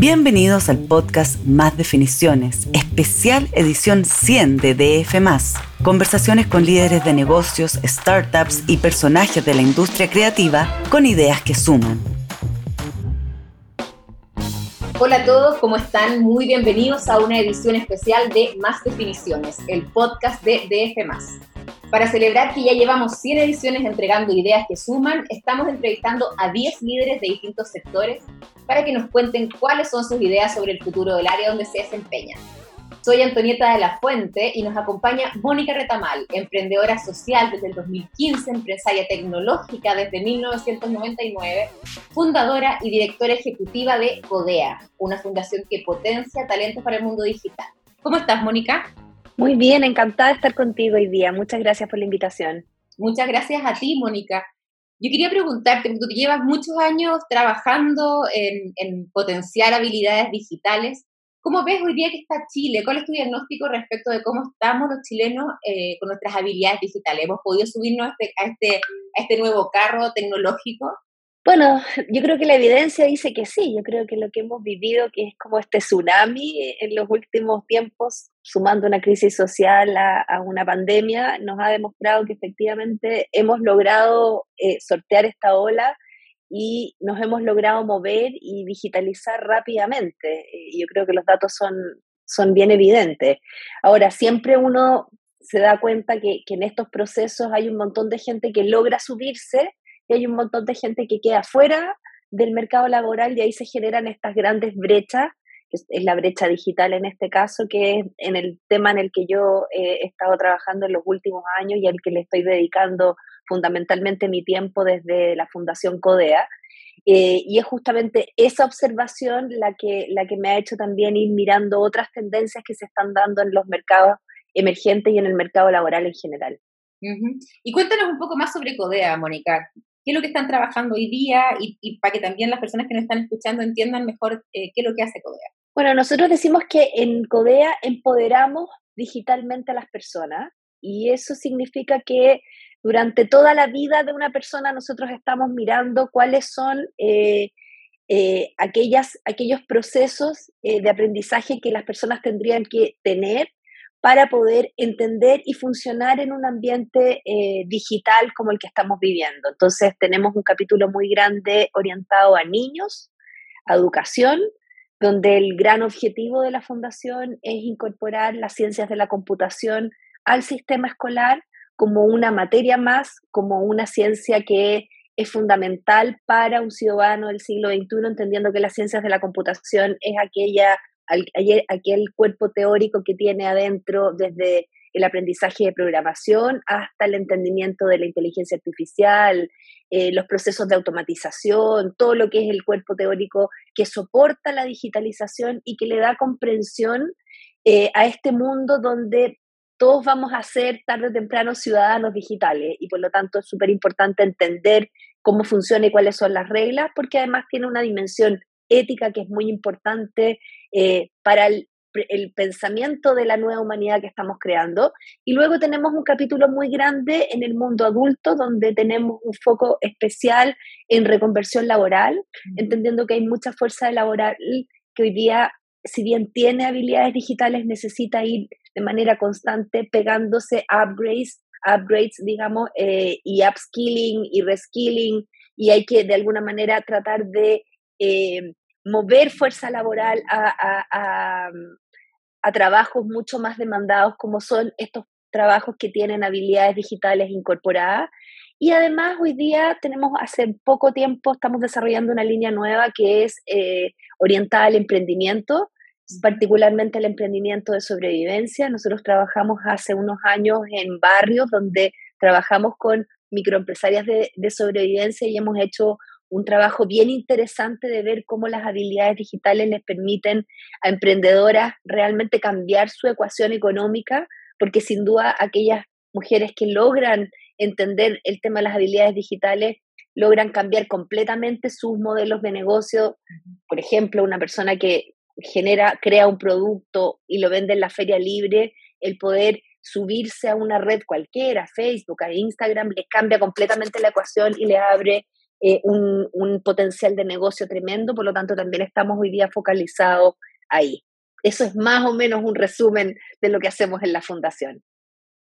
Bienvenidos al podcast Más Definiciones, especial edición 100 de DF. Conversaciones con líderes de negocios, startups y personajes de la industria creativa con ideas que suman. Hola a todos, ¿cómo están? Muy bienvenidos a una edición especial de Más Definiciones, el podcast de DF. Para celebrar que ya llevamos 100 ediciones entregando ideas que suman, estamos entrevistando a 10 líderes de distintos sectores para que nos cuenten cuáles son sus ideas sobre el futuro del área donde se desempeñan. Soy Antonieta de la Fuente y nos acompaña Mónica Retamal, emprendedora social desde el 2015, empresaria tecnológica desde 1999, fundadora y directora ejecutiva de CODEA, una fundación que potencia talentos para el mundo digital. ¿Cómo estás, Mónica? Muy bien, encantada de estar contigo hoy día. Muchas gracias por la invitación. Muchas gracias a ti, Mónica. Yo quería preguntarte, tú llevas muchos años trabajando en, potenciar habilidades digitales. ¿Cómo ves hoy día que está Chile? ¿Cuál es tu diagnóstico respecto de cómo estamos los chilenos eh, con nuestras habilidades digitales? ¿Hemos podido subirnos a este, a este, a este nuevo carro tecnológico? Bueno, yo creo que la evidencia dice que sí, yo creo que lo que hemos vivido, que es como este tsunami en los últimos tiempos, sumando una crisis social a, una pandemia, nos ha demostrado que efectivamente hemos logrado eh, sortear esta ola y nos hemos logrado mover y digitalizar rápidamente. Eh, yo creo que los datos son, son bien evidentes. Ahora, siempre uno se da cuenta que en estos procesos hay un montón de gente que logra subirse y hay un montón de gente que queda fuera del mercado laboral y ahí se generan estas grandes brechas, que es la brecha digital en este caso, que es en el tema en el que yo he estado trabajando en los últimos años y al que le estoy dedicando fundamentalmente mi tiempo desde la Fundación CODEA. Eh, y es justamente esa observación la que, la que me ha hecho también ir mirando otras tendencias que se están dando en los mercados emergentes y en el mercado laboral en general. Y cuéntanos un poco más sobre CODEA, Mónica qué es lo que están trabajando hoy día y, para que también las personas que nos están escuchando entiendan mejor eh, qué es lo que hace Codea. Bueno, nosotros decimos que en Codea empoderamos digitalmente a las personas y eso significa que durante toda la vida de una persona nosotros estamos mirando cuáles son eh, eh, aquellas, aquellos procesos de aprendizaje que las personas tendrían que tener para poder entender y funcionar en un ambiente eh, digital como el que estamos viviendo. Entonces tenemos un capítulo muy grande orientado a niños, a educación, donde el gran objetivo de la fundación es incorporar las ciencias de la computación al sistema escolar como una materia más, como una ciencia que es fundamental para un ciudadano del siglo XXI, entendiendo que las ciencias de la computación es aquella aquel cuerpo teórico que tiene adentro desde el aprendizaje de programación hasta el entendimiento de la inteligencia artificial, eh, los procesos de automatización, todo lo que es el cuerpo teórico que soporta la digitalización y que le da comprensión eh, a este mundo donde todos vamos a ser tarde o temprano ciudadanos digitales. Y por lo tanto es súper importante entender cómo funciona y cuáles son las reglas porque además tiene una dimensión ética que es muy importante eh, para el, pensamiento de la nueva humanidad que estamos creando. Y luego tenemos un capítulo muy grande en el mundo adulto, donde tenemos un foco especial en reconversión laboral, entendiendo que hay mucha fuerza laboral que hoy día, si bien tiene habilidades digitales, necesita ir de manera constante pegándose upgrades, upgrades digamos, eh, y upskilling y reskilling, y hay que de alguna manera tratar de eh, mover fuerza laboral a, trabajos mucho más demandados como son estos trabajos que tienen habilidades digitales incorporadas. Y además hoy día tenemos, hace poco tiempo, estamos desarrollando una línea nueva que es eh, orientada al emprendimiento, particularmente el emprendimiento de sobrevivencia. Nosotros trabajamos hace unos años en barrios donde trabajamos con microempresarias de, de sobrevivencia y hemos hecho un trabajo bien interesante de ver cómo las habilidades digitales les permiten a emprendedoras realmente cambiar su ecuación económica, porque sin duda aquellas mujeres que logran entender el tema de las habilidades digitales logran cambiar completamente sus modelos de negocio. Por ejemplo, una persona que genera, crea un producto y lo vende en la feria libre, el poder subirse a una red cualquiera, Facebook, a Instagram, les cambia completamente la ecuación y le abre eh, un, un potencial de negocio tremendo, por lo tanto también estamos hoy día focalizados ahí. Eso es más o menos un resumen de lo que hacemos en la fundación.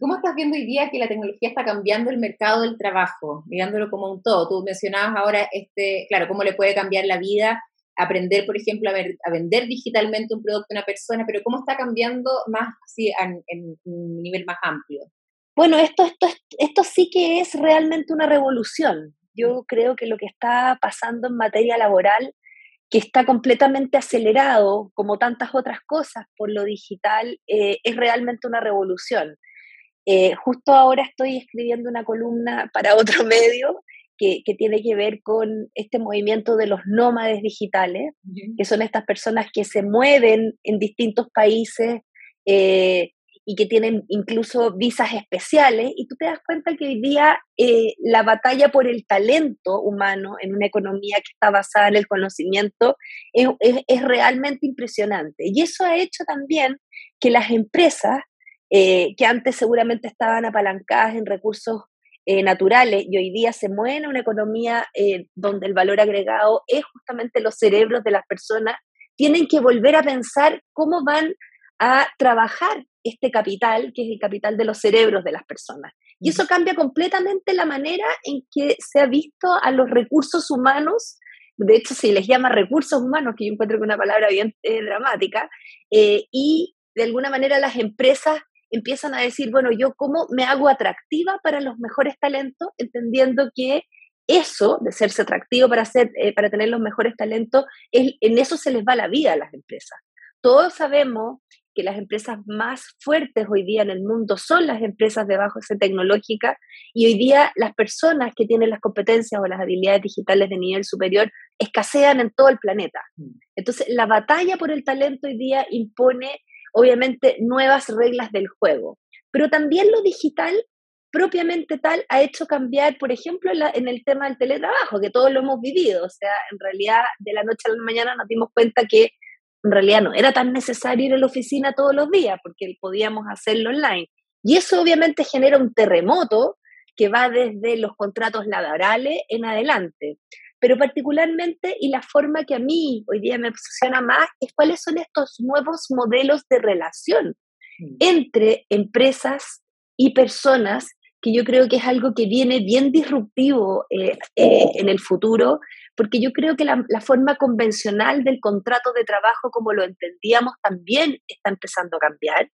¿Cómo estás viendo hoy día que la tecnología está cambiando el mercado del trabajo, mirándolo como un todo? Tú mencionabas ahora, este, claro, cómo le puede cambiar la vida aprender, por ejemplo, a, vender digitalmente un producto a una persona, pero cómo está cambiando más así en, un nivel más amplio. Bueno, esto, esto, esto sí que es realmente una revolución. Yo creo que lo que está pasando en materia laboral, que está completamente acelerado, como tantas otras cosas, por lo digital, eh, es realmente una revolución. Eh, justo ahora estoy escribiendo una columna para otro medio que, tiene que ver con este movimiento de los nómades digitales, que son estas personas que se mueven en distintos países eh, y que tienen incluso visas especiales. Y tú te das cuenta que hoy día eh, la batalla por el talento humano en una economía que está basada en el conocimiento es, realmente impresionante. Y eso ha hecho también que las empresas, eh, que antes seguramente estaban apalancadas en recursos eh, naturales y hoy día se mueve una economía donde el valor agregado es justamente los cerebros de las personas, tienen que volver a pensar cómo van a trabajar este capital, que es el capital de los cerebros de las personas. Y eso cambia completamente la manera en que se ha visto a los recursos humanos, de hecho se les llama recursos humanos, que yo encuentro que es una palabra bien eh, dramática, y de alguna manera las empresas empiezan a decir, bueno, yo cómo me hago atractiva para los mejores talentos, entendiendo que eso de serse atractivo para, hacer, eh, para tener los mejores talentos, es, en eso se les va la vida a las empresas. Todos sabemos que las empresas más fuertes hoy día en el mundo son las empresas de base tecnológica y hoy día las personas que tienen las competencias o las habilidades digitales de nivel superior escasean en todo el planeta. Mm. Entonces, la batalla por el talento hoy día impone obviamente nuevas reglas del juego. Pero también lo digital propiamente tal ha hecho cambiar, por ejemplo, en, el tema del teletrabajo, que todos lo hemos vivido. O sea, en realidad de la noche a la mañana nos dimos cuenta que en realidad no era tan necesario ir a la oficina todos los días, porque podíamos hacerlo online. Y eso obviamente genera un terremoto que va desde los contratos laborales en adelante pero particularmente y la forma que a mí hoy día me obsesiona más es cuáles son estos nuevos modelos de relación mm. entre empresas y personas que yo creo que es algo que viene bien disruptivo eh, eh, en el futuro, porque yo creo que la, forma convencional del contrato de trabajo como lo entendíamos también está empezando a cambiar.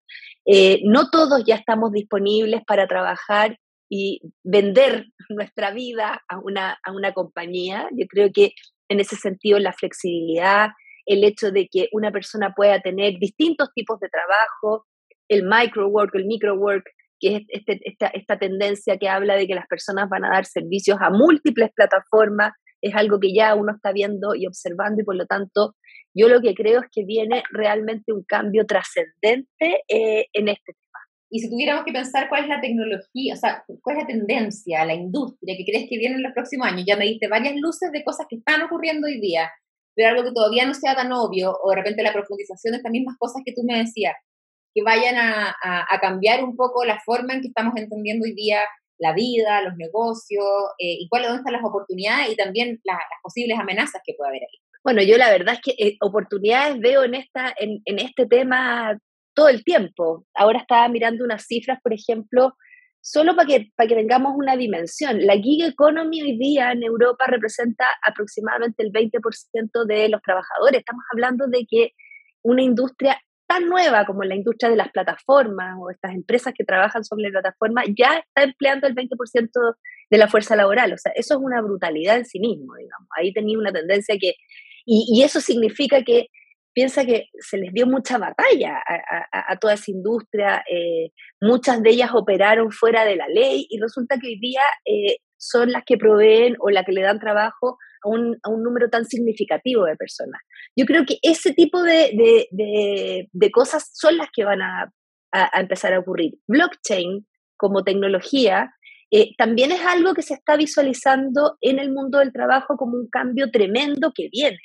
Eh, no todos ya estamos disponibles para trabajar y vender nuestra vida a una, a una compañía. Yo creo que en ese sentido la flexibilidad, el hecho de que una persona pueda tener distintos tipos de trabajo, el microwork, el microwork, que es este, esta, esta tendencia que habla de que las personas van a dar servicios a múltiples plataformas, es algo que ya uno está viendo y observando y por lo tanto yo lo que creo es que viene realmente un cambio trascendente eh, en este tema. Y si tuviéramos que pensar cuál es la tecnología, o sea, cuál es la tendencia, la industria que crees que viene en los próximos años, ya me diste varias luces de cosas que están ocurriendo hoy día, pero algo que todavía no sea tan obvio, o de repente la profundización de estas mismas cosas que tú me decías, que vayan a, cambiar un poco la forma en que estamos entendiendo hoy día la vida, los negocios, eh, y cuáles están las oportunidades y también las posibles amenazas que puede haber ahí. Bueno, yo la verdad es que eh, oportunidades veo en, esta, en, en este tema todo el tiempo. Ahora estaba mirando unas cifras, por ejemplo, solo para que, para que tengamos una dimensión. La gig economy hoy día en Europa representa aproximadamente el 20% de los trabajadores. Estamos hablando de que una industria tan nueva como la industria de las plataformas o estas empresas que trabajan sobre la plataforma ya está empleando el 20% de la fuerza laboral. O sea, eso es una brutalidad en sí mismo, digamos. Ahí tenía una tendencia que... y eso significa que piensa que se les dio mucha batalla a, toda esa industria, eh, muchas de ellas operaron fuera de la ley y resulta que hoy día eh, son las que proveen o las que le dan trabajo a un, número tan significativo de personas. Yo creo que ese tipo de, cosas son las que van a, empezar a ocurrir. Blockchain como tecnología eh, también es algo que se está visualizando en el mundo del trabajo como un cambio tremendo que viene.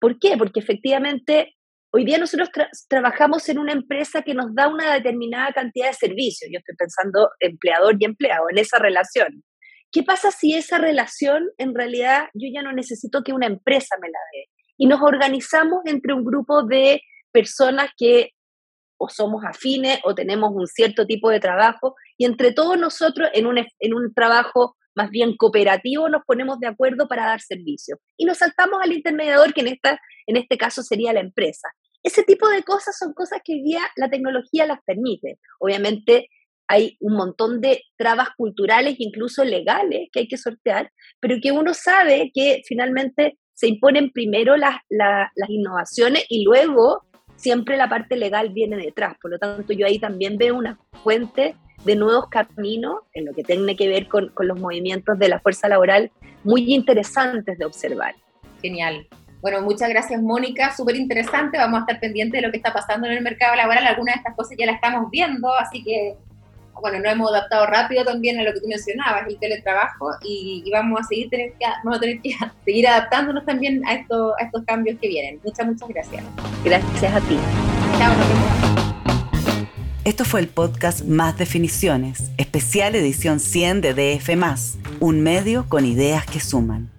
¿Por qué? Porque efectivamente hoy día nosotros trabajamos en una empresa que nos da una determinada cantidad de servicios. Yo estoy pensando empleador y empleado, en esa relación. ¿Qué pasa si esa relación en realidad yo ya no necesito que una empresa me la dé? Y nos organizamos entre un grupo de personas que o somos afines o tenemos un cierto tipo de trabajo y entre todos nosotros en un, en un trabajo más bien cooperativo nos ponemos de acuerdo para dar servicio y nos saltamos al intermediador que en, esta, en este caso sería la empresa. Ese tipo de cosas son cosas que hoy día la tecnología las permite. Obviamente hay un montón de trabas culturales, incluso legales, que hay que sortear, pero que uno sabe que finalmente se imponen primero las, las innovaciones y luego siempre la parte legal viene detrás. Por lo tanto, yo ahí también veo una fuente de nuevos caminos en lo que tiene que ver con, con los movimientos de la fuerza laboral muy interesantes de observar. Genial. Bueno, muchas gracias Mónica, súper interesante, vamos a estar pendientes de lo que está pasando en el mercado laboral, algunas de estas cosas ya las estamos viendo, así que bueno, nos hemos adaptado rápido también a lo que tú mencionabas, el teletrabajo, y, vamos a seguir tener que, vamos a tener que seguir adaptándonos también a, esto, a estos cambios que vienen. Muchas, muchas gracias. Gracias a ti. Chao, nos vemos. Esto fue el podcast Más Definiciones, especial edición 100 de DF, un medio con ideas que suman.